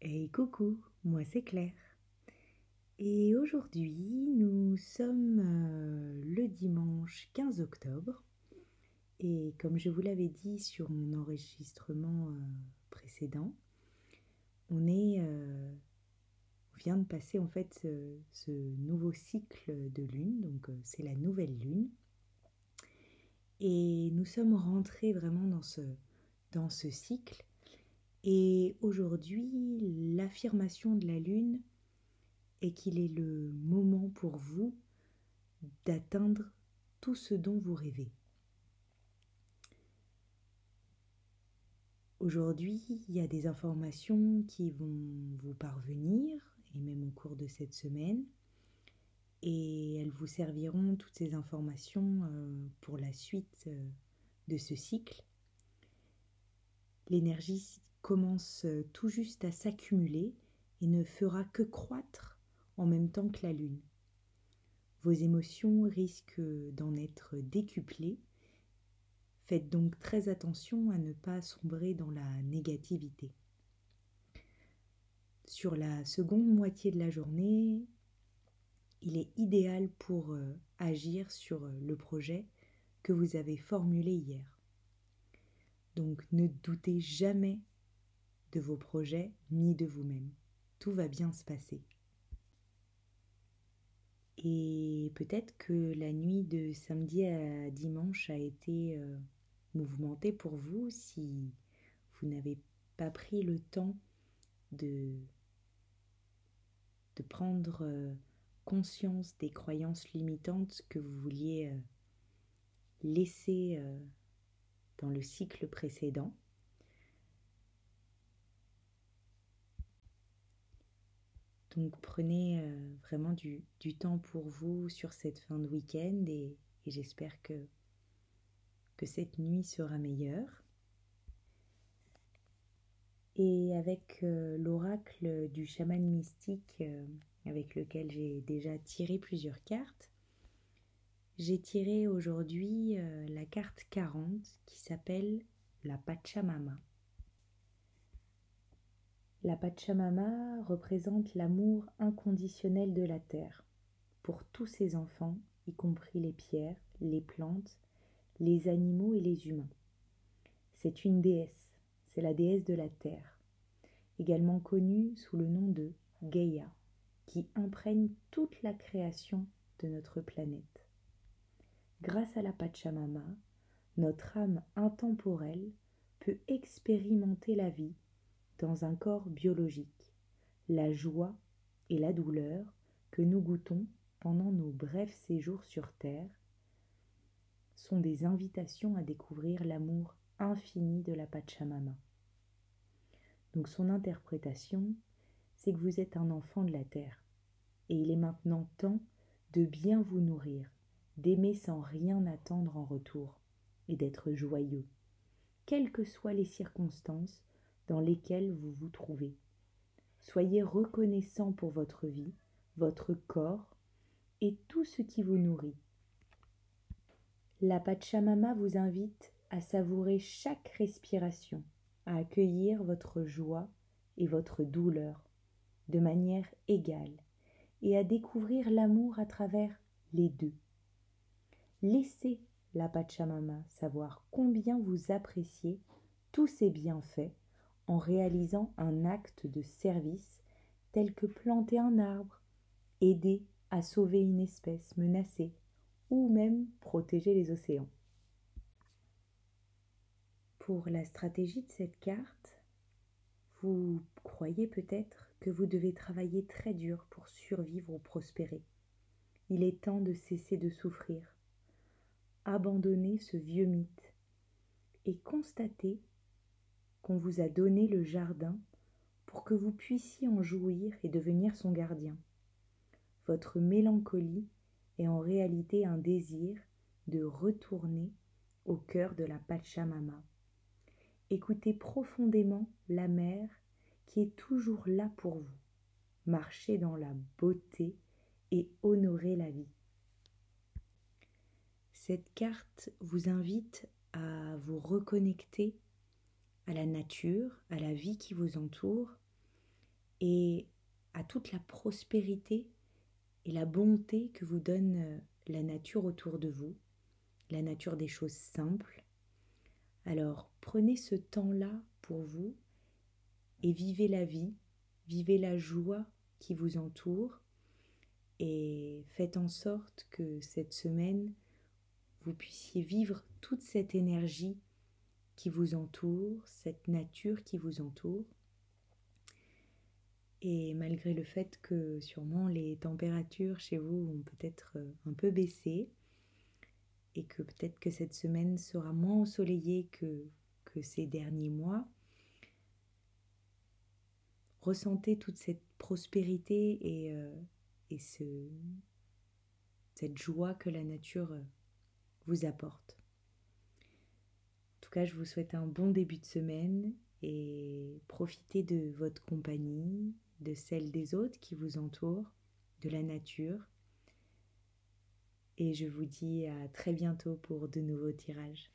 Hey coucou, moi c'est Claire. Et aujourd'hui, nous sommes euh, le dimanche 15 octobre. Et comme je vous l'avais dit sur mon enregistrement euh, précédent, on est euh, on vient de passer en fait ce, ce nouveau cycle de lune, donc c'est la nouvelle lune. Et nous sommes rentrés vraiment dans ce, dans ce cycle. Et aujourd'hui, l'affirmation de la lune est qu'il est le moment pour vous d'atteindre tout ce dont vous rêvez. Aujourd'hui, il y a des informations qui vont vous parvenir, et même au cours de cette semaine, et elles vous serviront, toutes ces informations, euh, pour la suite euh, de ce cycle. L'énergie commence euh, tout juste à s'accumuler et ne fera que croître en même temps que la lune. Vos émotions risquent d'en être décuplées. Faites donc très attention à ne pas sombrer dans la négativité. Sur la seconde moitié de la journée, il est idéal pour euh, agir sur euh, le projet que vous avez formulé hier. Donc ne doutez jamais de vos projets ni de vous-même. Tout va bien se passer. Et peut-être que la nuit de samedi à dimanche a été euh, mouvementée pour vous si vous n'avez pas pris le temps de, prendre euh, conscience des croyances limitantes que vous vouliez euh, laisser dans le cycle précédent. Donc prenez euh, vraiment du, temps pour vous sur cette fin de week-end et, j'espère que, cette nuit sera meilleure. Et avec euh, l'oracle du chaman mystique euh, avec lequel j'ai déjà tiré plusieurs cartes, j'ai tiré aujourd'hui la carte 40 qui s'appelle la Pachamama. La Pachamama représente l'amour inconditionnel de la terre pour tous ses enfants, y compris les pierres, les plantes, les animaux et les humains. C'est une déesse, c'est la déesse de la terre, également connue sous le nom de Gaïa, qui imprègne toute la création de notre planète. Grâce à la Pachamama, notre âme intemporelle peut expérimenter la vie dans un corps biologique, la joie et la douleur que nous goûtons pendant nos brefs séjours sur Terre sont des invitations à découvrir l'amour infini de la Pachamama. Donc son interprétation, c'est que vous êtes un enfant de la Terre, et il est maintenant temps de bien vous nourrir, d'aimer sans rien attendre en retour, et d'être joyeux, quelles que soient les circonstances dans lesquelles vous vous trouvez. Soyez reconnaissant pour votre vie, votre corps et tout ce qui vous nourrit. La Pachamama vous invite à savourer chaque respiration, à accueillir votre joie et votre douleur de manière égale et à découvrir l'amour à travers les deux. Laissez la Pachamama savoir combien vous appréciez tous ces bienfaits en réalisant un acte de service tel que planter un arbre, aider à sauver une espèce menacée ou même protéger les océans. Pour la stratégie de cette carte, vous croyez peut-être que vous devez travailler très dur pour survivre ou prospérer. Il est temps de cesser de souffrir, abandonner ce vieux mythe et constater qu'on vous a donné le jardin pour que vous puissiez en jouir et devenir son gardien. Votre mélancolie est en réalité un désir de retourner au cœur de la Pachamama. Écoutez profondément la mer qui est toujours là pour vous. Marchez dans la beauté et honorez la vie. Cette carte vous invite à vous reconnecter à la nature, à la vie qui vous entoure, et à toute la prospérité et la bonté que vous donne euh, la nature autour de vous, la nature des choses simples. Alors prenez ce temps-là pour vous et vivez la vie, vivez la joie qui vous entoure et faites en sorte que cette semaine, vous puissiez vivre toute cette énergie qui vous entoure, cette nature qui vous entoure. Et malgré le fait que sûrement les températures chez vous ont peut-être euh, un peu baissé, et que peut-être que cette semaine sera moins ensoleillée que, ces derniers mois, ressentez toute cette prospérité et, euh, et ce, cette joie que la nature euh, vous apporte. En tout cas, je vous souhaite un bon début de semaine et profitez de votre compagnie, de celle des autres qui vous entourent, de la nature. Et je vous dis à très bientôt pour de nouveaux tirages.